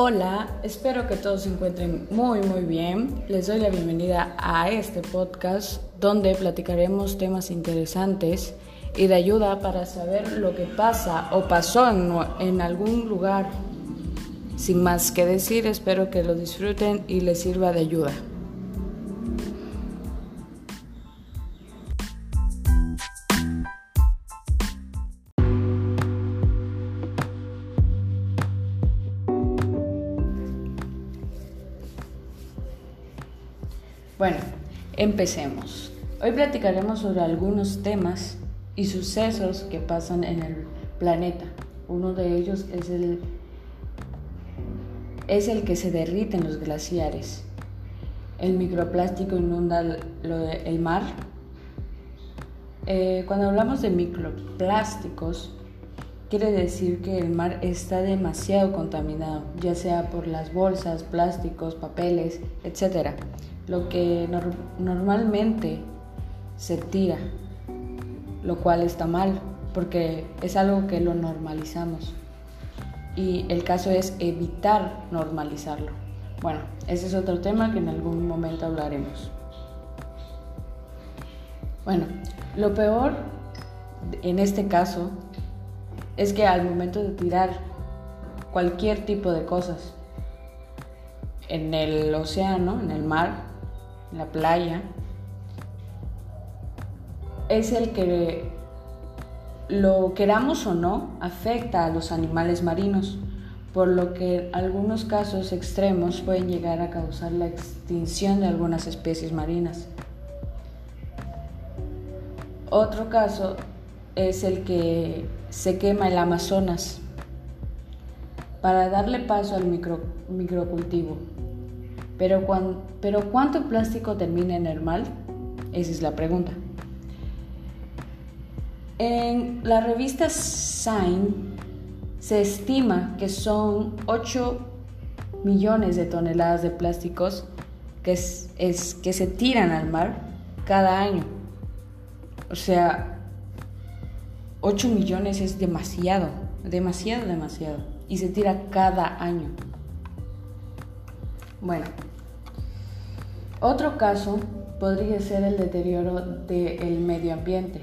Hola, espero que todos se encuentren muy muy bien. Les doy la bienvenida a este podcast donde platicaremos temas interesantes y de ayuda para saber lo que pasa o pasó en, en algún lugar. Sin más que decir, espero que lo disfruten y les sirva de ayuda. Empecemos. Hoy platicaremos sobre algunos temas y sucesos que pasan en el planeta. Uno de ellos es el, es el que se derriten los glaciares. El microplástico inunda el mar. Eh, cuando hablamos de microplásticos, quiere decir que el mar está demasiado contaminado, ya sea por las bolsas, plásticos, papeles, etc lo que normalmente se tira, lo cual está mal, porque es algo que lo normalizamos. Y el caso es evitar normalizarlo. Bueno, ese es otro tema que en algún momento hablaremos. Bueno, lo peor en este caso es que al momento de tirar cualquier tipo de cosas en el océano, en el mar, la playa, es el que lo queramos o no afecta a los animales marinos, por lo que algunos casos extremos pueden llegar a causar la extinción de algunas especies marinas. Otro caso es el que se quema el Amazonas para darle paso al micro, microcultivo. Pero, pero ¿cuánto plástico termina en el mar? Esa es la pregunta. En la revista Science se estima que son 8 millones de toneladas de plásticos que, es, que se tiran al mar cada año. O sea, 8 millones es demasiado, demasiado, demasiado. Y se tira cada año. Bueno, otro caso podría ser el deterioro del medio ambiente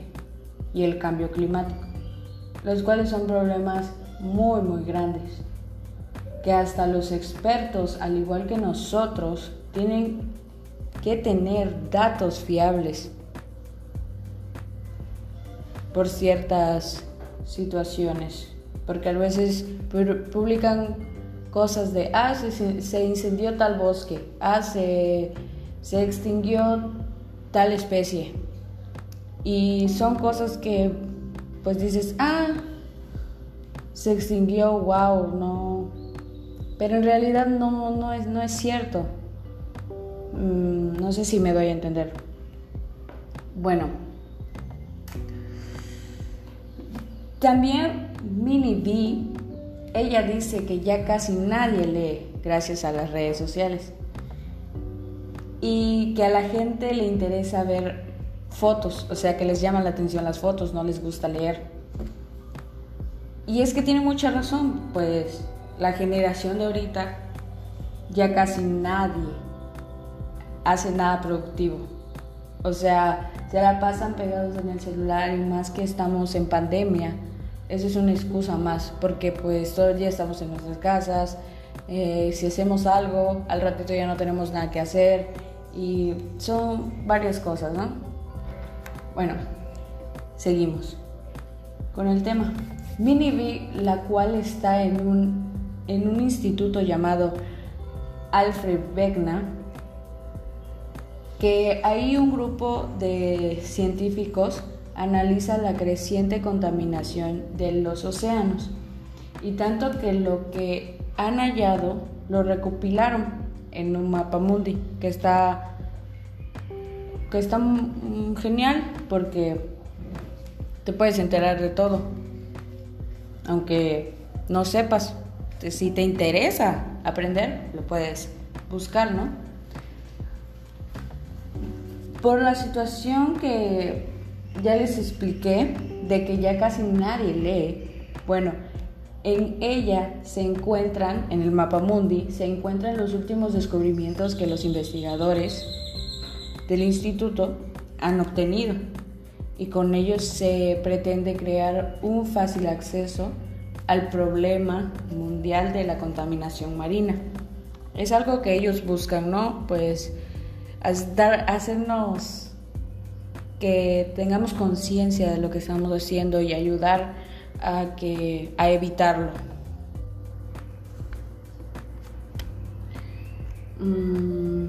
y el cambio climático, los cuales son problemas muy muy grandes, que hasta los expertos, al igual que nosotros, tienen que tener datos fiables por ciertas situaciones, porque a veces publican cosas de, ah, se, incendió tal bosque, ah, se se extinguió tal especie. Y son cosas que pues dices, ah, se extinguió, wow, no. Pero en realidad no, no, es, no es cierto. Mm, no sé si me doy a entender. Bueno. También Minnie B, ella dice que ya casi nadie lee gracias a las redes sociales y que a la gente le interesa ver fotos, o sea, que les llaman la atención las fotos, no les gusta leer. Y es que tiene mucha razón, pues la generación de ahorita ya casi nadie hace nada productivo. O sea, se la pasan pegados en el celular y más que estamos en pandemia, eso es una excusa más, porque pues todo el día estamos en nuestras casas, eh, si hacemos algo, al ratito ya no tenemos nada que hacer y son varias cosas, ¿no? Bueno, seguimos con el tema. Mini la cual está en un, en un instituto llamado Alfred Wegener, que ahí un grupo de científicos analiza la creciente contaminación de los océanos y tanto que lo que han hallado lo recopilaron en un mapa mundi que está que está genial porque te puedes enterar de todo aunque no sepas si te interesa aprender lo puedes buscar no por la situación que ya les expliqué de que ya casi nadie lee bueno En ella se encuentran, en el mapa mundi, se encuentran los últimos descubrimientos que los investigadores del instituto han obtenido y con ellos se pretende crear un fácil acceso al problema mundial de la contaminación marina. Es algo que ellos buscan, ¿no? Pues hacernos que tengamos conciencia de lo que estamos haciendo y ayudar a, que, a evitarlo. Mm.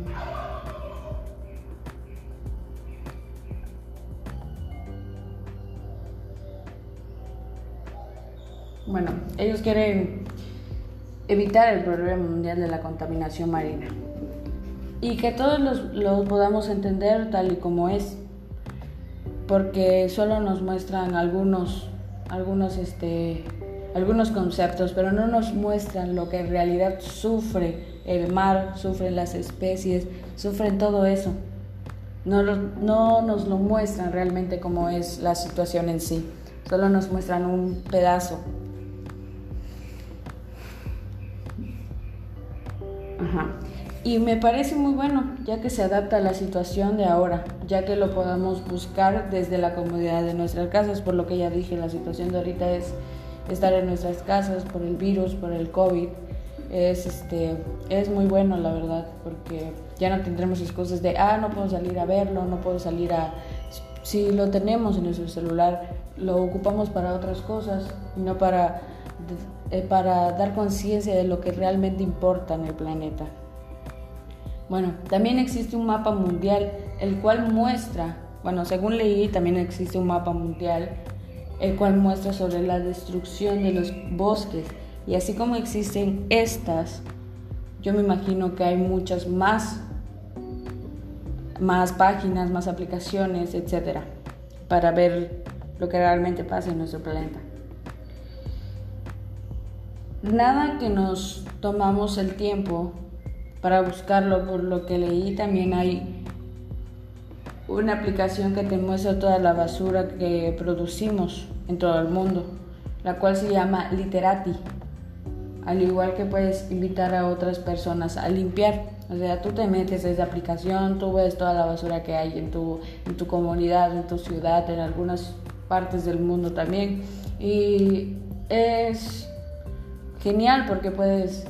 Bueno, ellos quieren evitar el problema mundial de la contaminación marina y que todos los, los podamos entender tal y como es, porque solo nos muestran algunos, algunos, este, algunos conceptos, pero no nos muestran lo que en realidad sufre el mar, sufren las especies, sufren todo eso. No, no nos lo muestran realmente como es la situación en sí, solo nos muestran un pedazo Y me parece muy bueno, ya que se adapta a la situación de ahora, ya que lo podamos buscar desde la comodidad de nuestras casas, por lo que ya dije, la situación de ahorita es estar en nuestras casas por el virus, por el COVID. Es, este, es muy bueno, la verdad, porque ya no tendremos excusas de, ah, no puedo salir a verlo, no puedo salir a... Si lo tenemos en nuestro celular, lo ocupamos para otras cosas no para eh, para dar conciencia de lo que realmente importa en el planeta. Bueno, también existe un mapa mundial, el cual muestra, bueno, según leí, también existe un mapa mundial, el cual muestra sobre la destrucción de los bosques. Y así como existen estas, yo me imagino que hay muchas más, más páginas, más aplicaciones, etcétera, para ver lo que realmente pasa en nuestro planeta. Nada que nos tomamos el tiempo para buscarlo, por lo que leí también hay una aplicación que te muestra toda la basura que producimos en todo el mundo, la cual se llama Literati. Al igual que puedes invitar a otras personas a limpiar. O sea, tú te metes a esa aplicación, tú ves toda la basura que hay en tu, en tu comunidad, en tu ciudad, en algunas partes del mundo también. Y es genial porque puedes,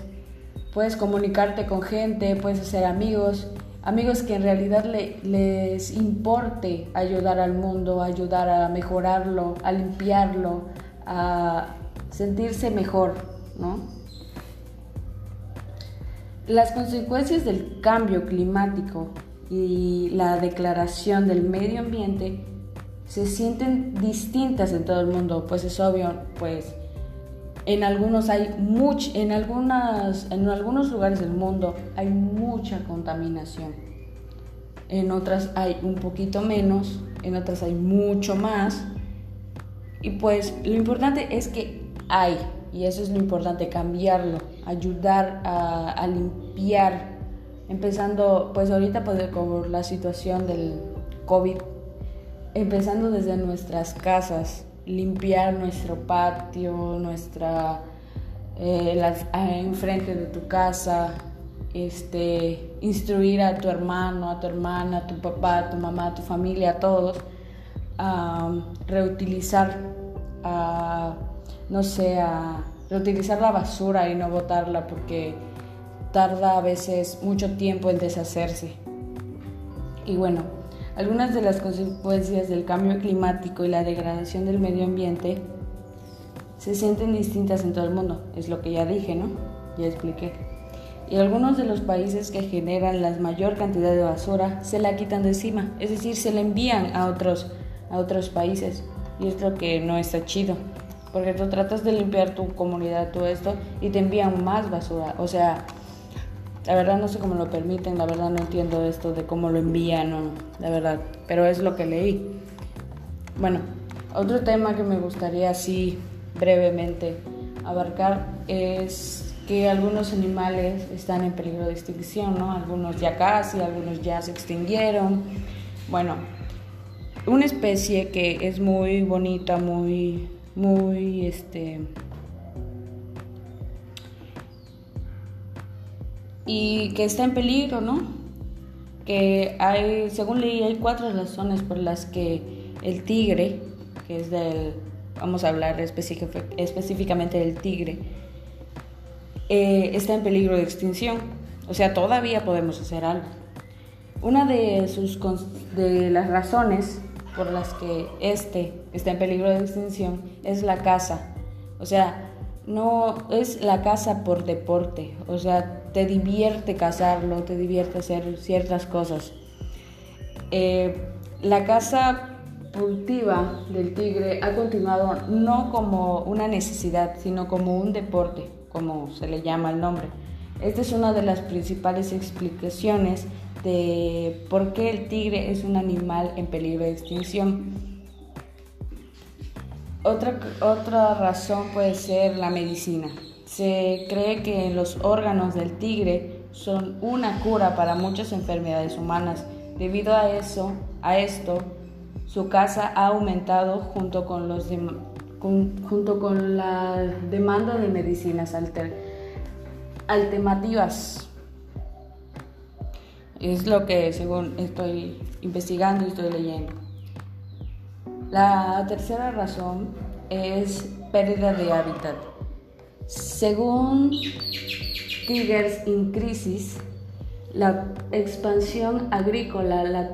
puedes comunicarte con gente, puedes hacer amigos, amigos que en realidad les importe ayudar al mundo, ayudar a mejorarlo, a limpiarlo, a sentirse mejor, ¿no? Las consecuencias del cambio climático y la declaración del medio ambiente se sienten distintas en todo el mundo, pues es obvio, pues en algunos hay much, en algunas, en algunos lugares del mundo hay mucha contaminación. En otras hay un poquito menos, en otras hay mucho más. Y pues lo importante es que hay, y eso es lo importante, cambiarlo, ayudar a, limpiar, empezando pues ahorita por pues, la situación del COVID, empezando desde nuestras casas, limpiar nuestro patio, nuestra eh, enfrente de tu casa, este, instruir a tu hermano, a tu hermana, a tu papá, a tu mamá, a tu familia, a todos, a reutilizar, a, no sé, a reutilizar la basura y no botarla porque tarda a veces mucho tiempo en deshacerse. Y bueno, algunas de las consecuencias del cambio climático y la degradación del medio ambiente se sienten distintas en todo el mundo, es lo que ya dije, ¿no? Ya expliqué. Y algunos de los países que generan la mayor cantidad de basura se la quitan de encima, es decir, se la envían a otros, a otros países. Y es lo que no está chido, porque tú tratas de limpiar tu comunidad, todo esto, y te envían más basura. O sea, la verdad no sé cómo lo permiten, la verdad no entiendo esto de cómo lo envían, no, la verdad, pero es lo que leí. Bueno, otro tema que me gustaría así brevemente abarcar es que algunos animales están en peligro de extinción, ¿no? Algunos ya casi, algunos ya se extinguieron. Bueno, una especie que es muy bonita, muy, muy, este, y que está en peligro, ¿no? Que hay, según leí, hay cuatro razones por las que el tigre, que es del, vamos a hablar específicamente del tigre, eh, está en peligro de extinción. O sea, todavía podemos hacer algo. Una de, sus, de las razones por las que este está en peligro de extinción es la caza. O sea, no es la caza por deporte. O sea, te divierte cazarlo, te divierte hacer ciertas cosas. Eh, la caza cultiva del tigre ha continuado no como una necesidad, sino como un deporte, como se le llama el nombre. Esta es una de las principales explicaciones de por qué el tigre es un animal en peligro de extinción. Otra, otra razón puede ser la medicina. Se cree que los órganos del tigre son una cura para muchas enfermedades humanas. Debido a eso, a esto, su caza ha aumentado junto con, los junto con la demanda de medicinas alternativas. Es lo que según estoy investigando y estoy leyendo. La tercera razón es pérdida de hábitat. Según Tigers in Crisis, la expansión agrícola, la,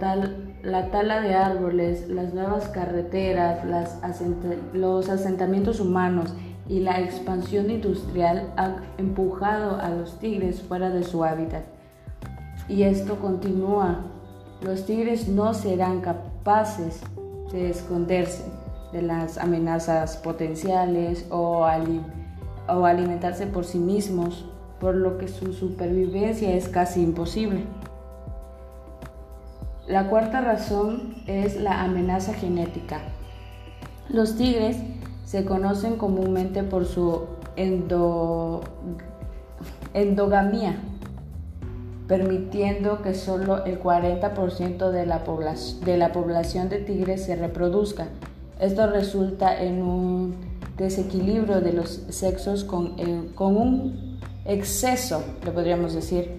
la tala de árboles, las nuevas carreteras, los asentamientos humanos y la expansión industrial han empujado a los tigres fuera de su hábitat. Y esto continúa. Los tigres no serán capaces de esconderse de las amenazas potenciales o, o alimentarse por sí mismos, por lo que su supervivencia es casi imposible. La cuarta razón es la amenaza genética. Los tigres se conocen comúnmente por su endogamia, permitiendo que solo el 40% de la, de la población de tigres se reproduzca. Esto resulta en un desequilibrio de los sexos con, eh, con un exceso, le podríamos decir,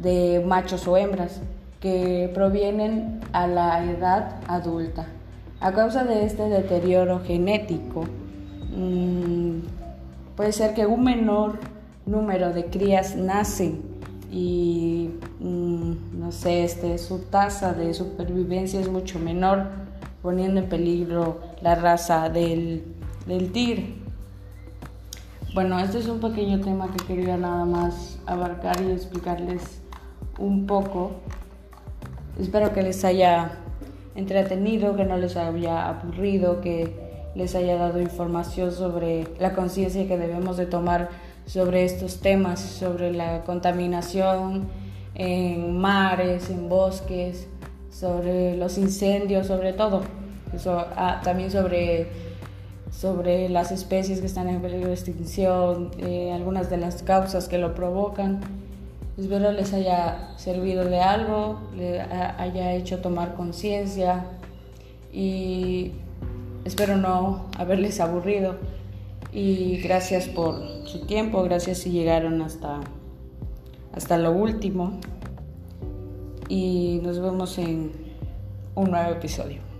de machos o hembras que provienen a la edad adulta. A causa de este deterioro genético, mm, puede ser que un menor número de crías nacen y mm, no sé, este, su tasa de supervivencia es mucho menor, poniendo en peligro la raza del, del tigre. Bueno, este es un pequeño tema que quería nada más abarcar y explicarles un poco Espero que les haya entretenido, que no les haya aburrido, que les haya dado información sobre la conciencia que debemos de tomar sobre estos temas, sobre la contaminación en mares, en bosques, sobre los incendios, sobre todo. Ah, también sobre, sobre las especies que están en peligro de extinción, eh, algunas de las causas que lo provocan Espero les haya servido de algo, les haya hecho tomar conciencia y espero no haberles aburrido. Y gracias por su tiempo, gracias si llegaron hasta, hasta lo último. Y nos vemos en un nuevo episodio.